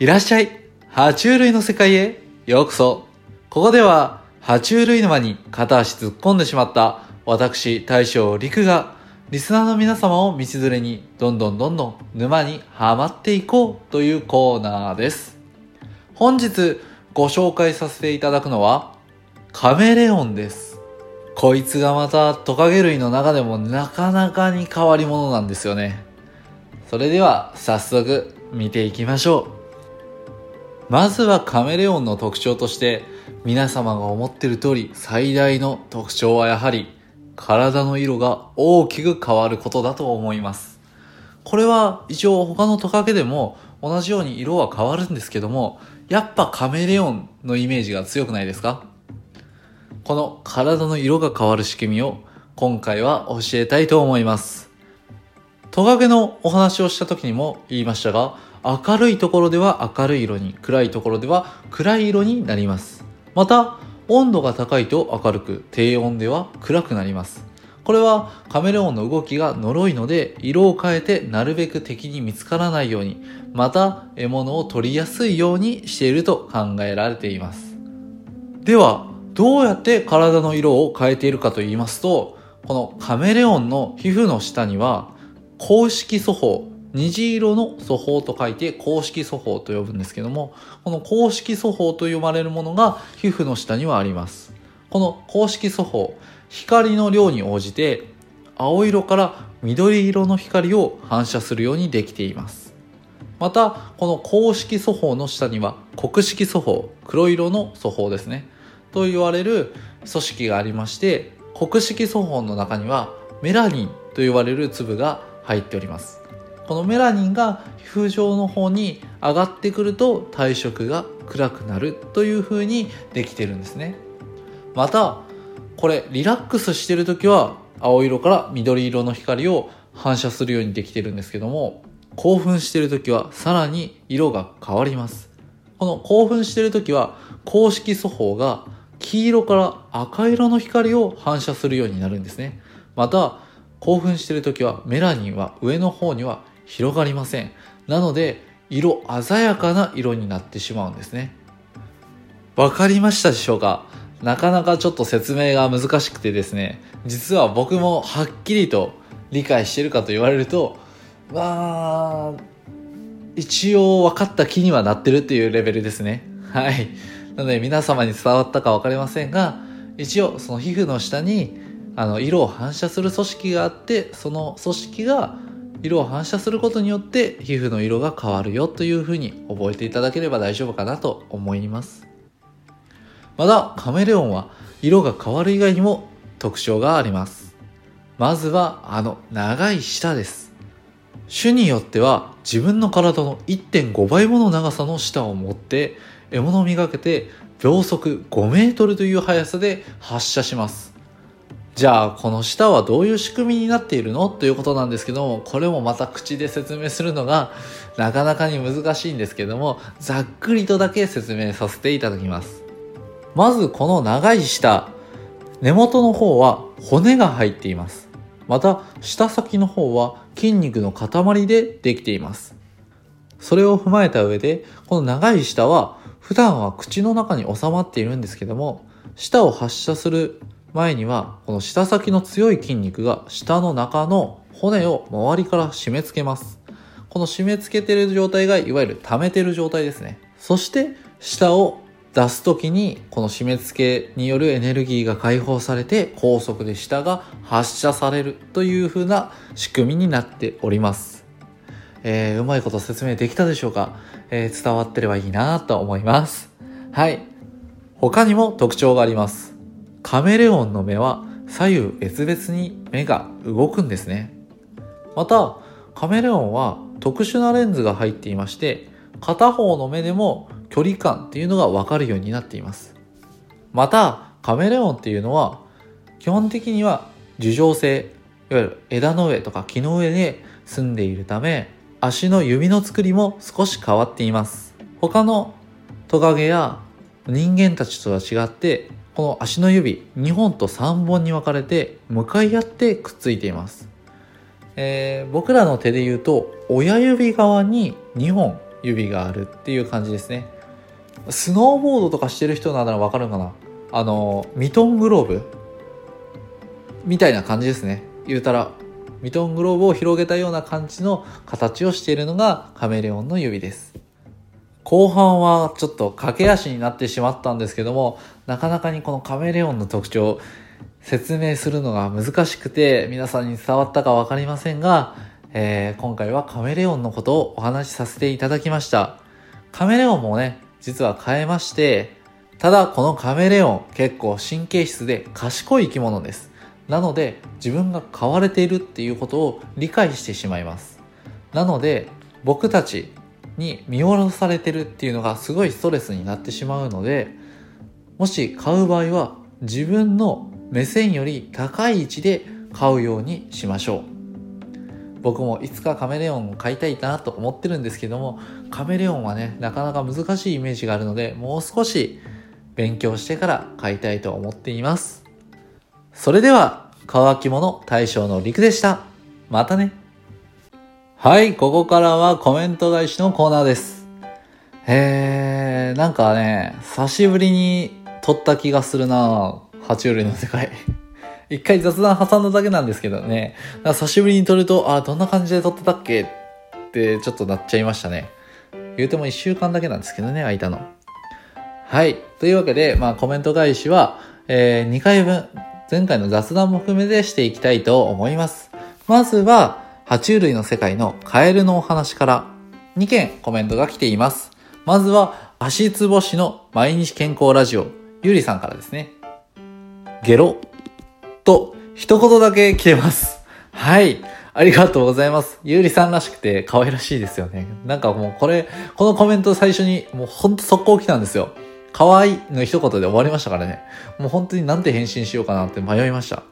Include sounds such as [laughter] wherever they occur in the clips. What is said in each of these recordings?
いらっしゃい。爬虫類の世界へ。ようこそ。ここでは爬虫類沼に片足突っ込んでしまった私大将陸がリスナーの皆様を道連れにどんどんどんどん沼にはまっていこうというコーナーです。本日ご紹介させていただくのはカメレオンです。こいつがまたトカゲ類の中でもなかなかに変わり者なんですよね。それでは早速見ていきましょう。まずはカメレオンの特徴として皆様が思ってる通り最大の特徴はやはり体の色が大きく変わることだと思います。これは一応他のトカゲでも同じように色は変わるんですけどもやっぱカメレオンのイメージが強くないですか？この体の色が変わる仕組みを今回は教えたいと思います。トカゲのお話をした時にも言いましたが明るいところでは明るい色に暗いところでは暗い色になります。また温度が高いと明るく低温では暗くなります。これはカメレオンの動きが呪いので色を変えてなるべく敵に見つからないようにまた獲物を取りやすいようにしていると考えられています。ではどうやって体の色を変えているかと言いますとこのカメレオンの皮膚の下には公式素法虹色の素法と書いて公式素法と呼ぶんですけどもこの公式素法と呼ばれるものが皮膚の下にはあります。この公式素法光の量に応じて青色から緑色の光を反射するようにできています。またこの公式素法の下には黒色素法黒色の素法ですね。と言われる組織がありまして黒色素法の中にはメラニンと言われる粒が入っております。このメラニンが皮膚上の方に上がってくると体色が暗くなるという風にできてるんですね。またこれリラックスしてる時は青色から緑色の光を反射するようにできてるんですけども興奮してる時はさらに色が変わります。この興奮してる時は公式素法が黄色から赤色の光を反射するようになるんですね。また興奮してる時はメラニンは上の方には広がりません。なので色鮮やかな色になってしまうんですね。わかりましたでしょうか？なかなかちょっと説明が難しくてですね。実は僕もはっきりと理解してるかと言われるとまあ一応分かった気にはなってるっていうレベルですね。はい。なので皆様に伝わったか分かりませんが一応その皮膚の下にあの色を反射する組織があってその組織が色を反射することによって皮膚の色が変わるよというふうに覚えていただければ大丈夫かなと思います。またカメレオンは色が変わる以外にも特徴があります。まずはあの長い舌です。種によっては自分の体の1.5倍もの長さの舌を持って獲物を磨けて秒速5メートルという速さで発射します。じゃあこの舌はどういう仕組みになっているの？ということなんですけどもこれもまた口で説明するのがなかなかに難しいんですけどもざっくりとだけ説明させていただきます。まずこの長い舌根元の方は骨が入っています。また舌先の方は筋肉の塊でできています。それを踏まえた上でこの長い舌は普段は口の中に収まっているんですけども舌を発射する前にはこの舌先の強い筋肉が舌の中の骨を周りから締め付けます。この締め付けてる状態がいわゆる溜めてる状態ですね。そして舌を出す時にこの締め付けによるエネルギーが解放されて高速で舌が発射されるという風な仕組みになっております。えー、うまいこと説明できたでしょうか、えー、伝わってればいいなと思います。はい。他にも特徴があります。カメレオンの目は左右別々に目が動くんですね。またカメレオンは特殊なレンズが入っていまして片方の目でも距離感っていうのが分かるようになっています。またカメレオンっていうのは基本的には樹状性いわゆる枝の上とか木の上で住んでいるため足の指の作りも少し変わっています。他のトカゲや人間たちとは違ってこの足の指2本と3本に分かれて向かい合ってくっついています、えー、僕らの手で言うと親指側に2本指があるっていう感じですね。スノーボードとかしてる人ならわかるかな？あの、ミトングローブ？みたいな感じですね。言うたら、ミトングローブを広げたような感じの形をしているのがカメレオンの指です。後半はちょっと駆け足になってしまったんですけども、なかなかにこのカメレオンの特徴、説明するのが難しくて、皆さんに伝わったかわかりませんが、えー、今回はカメレオンのことをお話しさせていただきました。カメレオンもね、実は変えまして、ただこのカメレオン結構神経質で賢い生き物です。なので自分が飼われているっていうことを理解してしまいます。なので僕たちに見下ろされてるっていうのがすごいストレスになってしまうのでもし買う場合は自分の目線より高い位置で買うようにしましょう。僕もいつかカメレオンを買いたいなと思ってるんですけどもカメレオンはねなかなか難しいイメージがあるのでもう少し勉強してから買いたいと思っています。それでは乾き物大将の陸でした。またね。はい、ここからはコメント返しのコーナーです。えー、なんかね、久しぶりに撮った気がするな爬虫類の世界。[laughs] 一回雑談挟んだだけなんですけどね、久しぶりに撮ると、あ、どんな感じで撮ってたっけ？ってちょっとなっちゃいましたね。言うても一週間だけなんですけどね、空いたの。はい。というわけで、まあコメント返しは、えー、2回分、前回の雑談も含めてしていきたいと思います。まずは、爬虫類の世界のカエルのお話から2件コメントが来ています。まずは、足つぼしの毎日健康ラジオ、ゆりさんからですね。ゲロと一言だけ来てます。はい。ありがとうございます。ゆうりさんらしくて可愛らしいですよね。なんかもうこれ、このコメント最初にもうほんと速攻来たんですよ。可愛いの一言で終わりましたからね。もう本当になんて返信しようかなって迷いました。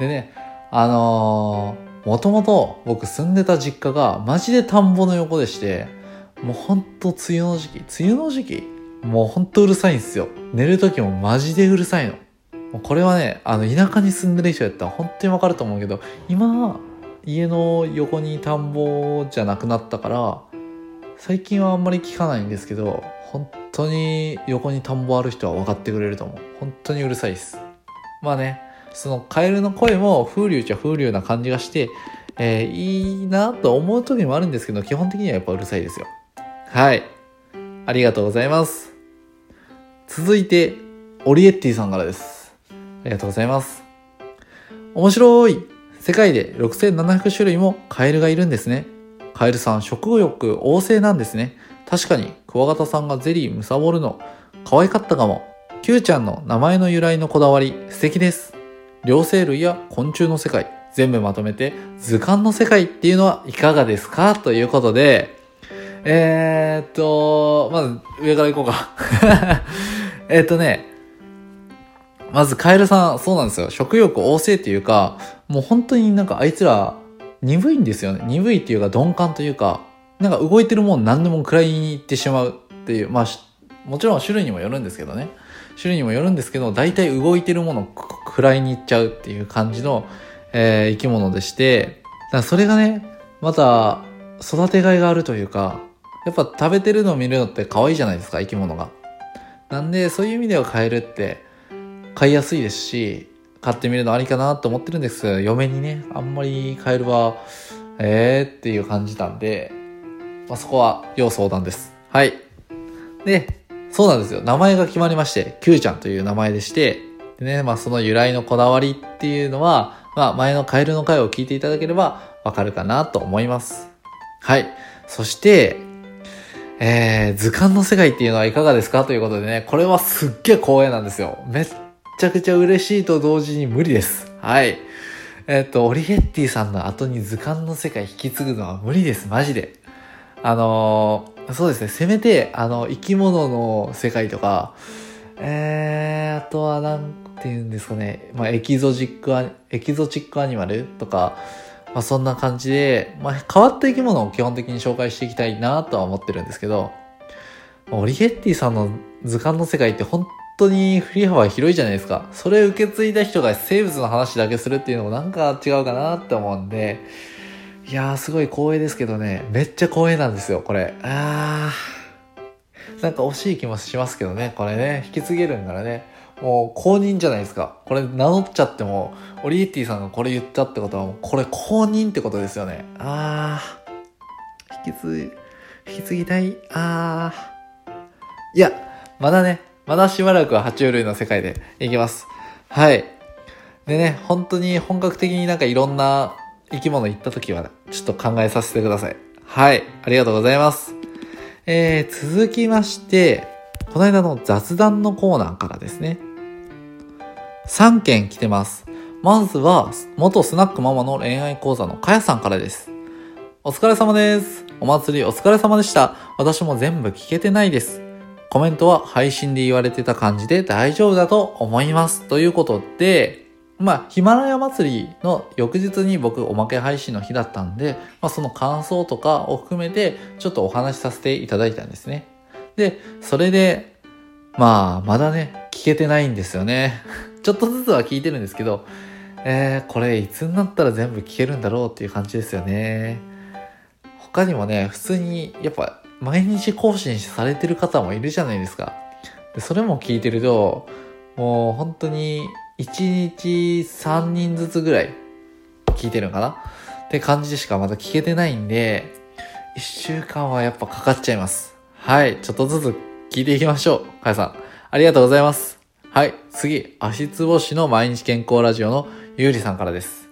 でね、あのーもともと僕住んでた実家がマジで田んぼの横でして、もうほんと梅雨の時期、梅雨の時期もうほんとうるさいんですよ。寝る時もマジでうるさいの。もうこれはね、あの田舎に住んでる人やったら本当にわかると思うけど、今、家の横に田んぼじゃなくなったから、最近はあんまり聞かないんですけど、本当に横に田んぼある人は分かってくれると思う。本当にうるさいです。まあね、そのカエルの声も風流っちゃ風流な感じがして、えー、いいなと思う時もあるんですけど、基本的にはやっぱうるさいですよ。はい。ありがとうございます。続いて、オリエッティさんからです。ありがとうございます。面白い世界で6700種類もカエルがいるんですね。カエルさん食欲旺盛なんですね。確かに、クワガタさんがゼリーむさぼるの、可愛かったかも。キューちゃんの名前の由来のこだわり、素敵です。両生類や昆虫の世界、全部まとめて図鑑の世界っていうのはいかがですか？ということで、えー、っと、まず上から行こうか [laughs] えっとね、まずカエルさん、そうなんですよ。食欲旺盛っていうか、もう本当になんかあいつら鈍いんですよね。鈍いっていうか鈍感というか、なんか動いてるもん何でも食らいに行ってしまうっていう、まあ、もちろん種類にもよるんですけどね。種類にもよるんですけど、大体動いてるものを食らいに行っちゃうっていう感じの、えー、生き物でして、だそれがね、また育てがいがあるというか、やっぱ食べてるのを見るのって可愛いじゃないですか、生き物が。なんで、そういう意味ではカエルって飼いやすいですし、飼ってみるのありかなと思ってるんですけど、嫁にね、あんまりカエルは、えーっていう感じなんで、まあ、そこは要相談です。はい。で、そうなんですよ。名前が決まりまして、Q ちゃんという名前でして、でね、まあその由来のこだわりっていうのは、まあ前のカエルの回を聞いていただければわかるかなと思います。はい。そして、えー、図鑑の世界っていうのはいかがですか？ということでね、これはすっげえ光栄なんですよ。めっちゃくちゃ嬉しいと同時に無理です。はい。えっ、と、オリエッティさんの後に図鑑の世界引き継ぐのは無理です、マジで。あのー、そうですね、せめて、あの、生き物の世界とか、えー、あとは、なんて言うんですかね、まあ、エキゾチックア、エキゾチックアニマルとか、まあ、そんな感じで、まあ、変わった生き物を基本的に紹介していきたいなとは思ってるんですけど、オリエッティさんの図鑑の世界って本当に振り幅広いじゃないですか。それを受け継いだ人が生物の話だけするっていうのもなんか違うかなって思うんで、いやー、すごい光栄ですけどね、めっちゃ光栄なんですよ、これ。あー。なんか惜しい気もしますけどね、これね、引き継げるんからね。もう公認じゃないですか。これ名乗っちゃっても、オリエティさんがこれ言ったってことは、もうこれ公認ってことですよね。あー。引き継ぎ、引き継ぎたい？あー。いや、まだね、まだしばらくは爬虫類の世界でいきます。はい。でね、本当に本格的になんかいろんな生き物行った時は、ちょっと考えさせてください。はい。ありがとうございます。えー、続きまして、この間の雑談のコーナーからですね。3件来てます。まずは、元スナックママの恋愛講座のかやさんからです。お疲れ様です。お祭りお疲れ様でした。私も全部聞けてないです。コメントは配信で言われてた感じで大丈夫だと思います。ということで、まあ、ヒマラヤ祭りの翌日に僕おまけ配信の日だったんで、まあ、その感想とかを含めてちょっとお話しさせていただいたんですね。で、それで、まあ、まだね、聞けてないんですよね。[laughs] ちょっとずつは聞いてるんですけど、えー、これいつになったら全部聞けるんだろうっていう感じですよね。他にもね、普通に、やっぱ、毎日更新されてる方もいるじゃないですか。でそれも聞いてると、もう本当に1日3人ずつぐらい聞いてるのかな？って感じでしかまだ聞けてないんで、1週間はやっぱかかっちゃいます。はい、ちょっとずつ聞いていきましょう。かやさん、ありがとうございます。はい、次、足つぼしの毎日健康ラジオのゆうりさんからです。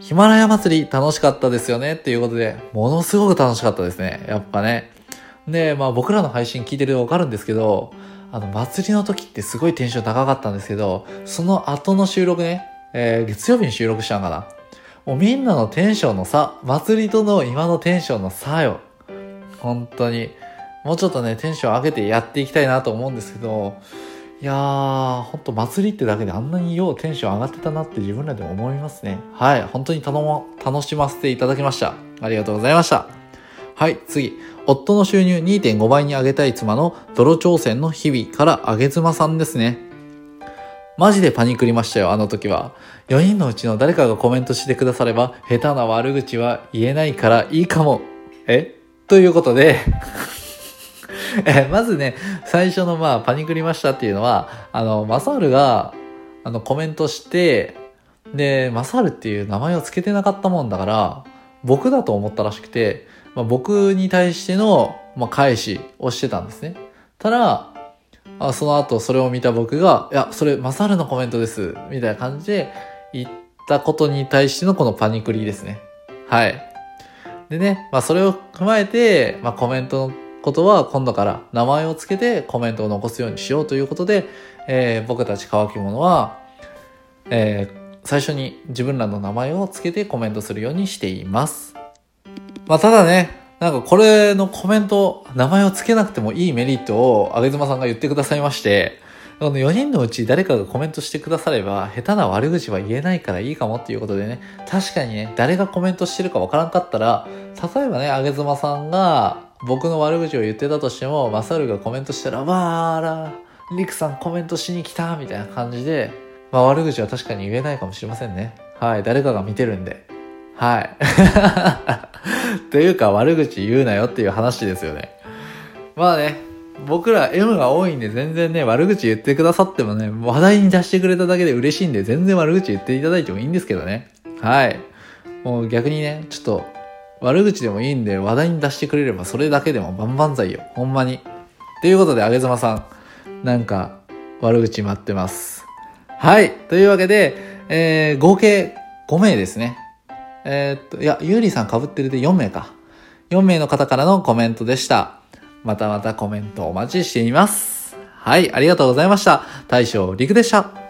ヒマラヤ祭り楽しかったですよね？っていうことで、ものすごく楽しかったですね。やっぱね。で、まあ僕らの配信聞いてるとわかるんですけど、あの、祭りの時ってすごいテンション高かったんですけど、その後の収録ね、えー、月曜日に収録したんかな。もうみんなのテンションの差、祭りとの今のテンションの差よ。本当に。もうちょっとね、テンション上げてやっていきたいなと思うんですけど、いやー、ほんと祭りってだけであんなにようテンション上がってたなって自分らでも思いますね。はい。本当に頼も、楽しませていただきました。ありがとうございました。はい、次。夫の収入2.5倍に上げたい妻の泥挑戦の日々からあげ妻さんですね。マジでパニクりましたよ、あの時は。4人のうちの誰かがコメントしてくだされば、下手な悪口は言えないからいいかも。え？ということで [laughs] え、まずね、最初のまあ、パニクりましたっていうのは、あの、マサールが、あの、コメントして、で、マサールっていう名前を付けてなかったもんだから、僕だと思ったらしくて、まあ、僕に対しての、まあ、返しをしてたんですね。ただ、あその後それを見た僕が、いや、それ、マサルのコメントです。みたいな感じで言ったことに対してのこのパニクリですね。はい。でね、まあそれを踏まえて、まあコメントのことは今度から名前を付けてコメントを残すようにしようということで、えー、僕たち乾き物は、えー、最初に自分らの名前を付けてコメントするようにしています。まあ、ただね、なんかこれのコメント、名前を付けなくてもいいメリットを、あげずまさんが言ってくださいまして、この4人のうち誰かがコメントしてくだされば、下手な悪口は言えないからいいかもっていうことでね、確かにね、誰がコメントしてるかわからんかったら、例えばね、あげずまさんが僕の悪口を言ってたとしても、マサルがコメントしたら、わーら、リクさんコメントしに来たみたいな感じで、まあ悪口は確かに言えないかもしれませんね。はい、誰かが見てるんで。はい。[laughs] というか悪口言うなよっていう話ですよね。まあね、僕ら M が多いんで全然ね、悪口言ってくださってもね、話題に出してくれただけで嬉しいんで全然悪口言っていただいてもいいんですけどね。はい。もう逆にね、ちょっと悪口でもいいんで話題に出してくれればそれだけでも万々歳よ。ほんまに。ということで、あげざまさん、なんか悪口待ってます。はい。というわけで、えー、合計5名ですね。えー、っと、いや、ゆうりさん被ってるで4名か。4名の方からのコメントでした。またまたコメントお待ちしています。はい、ありがとうございました。大将りくでした。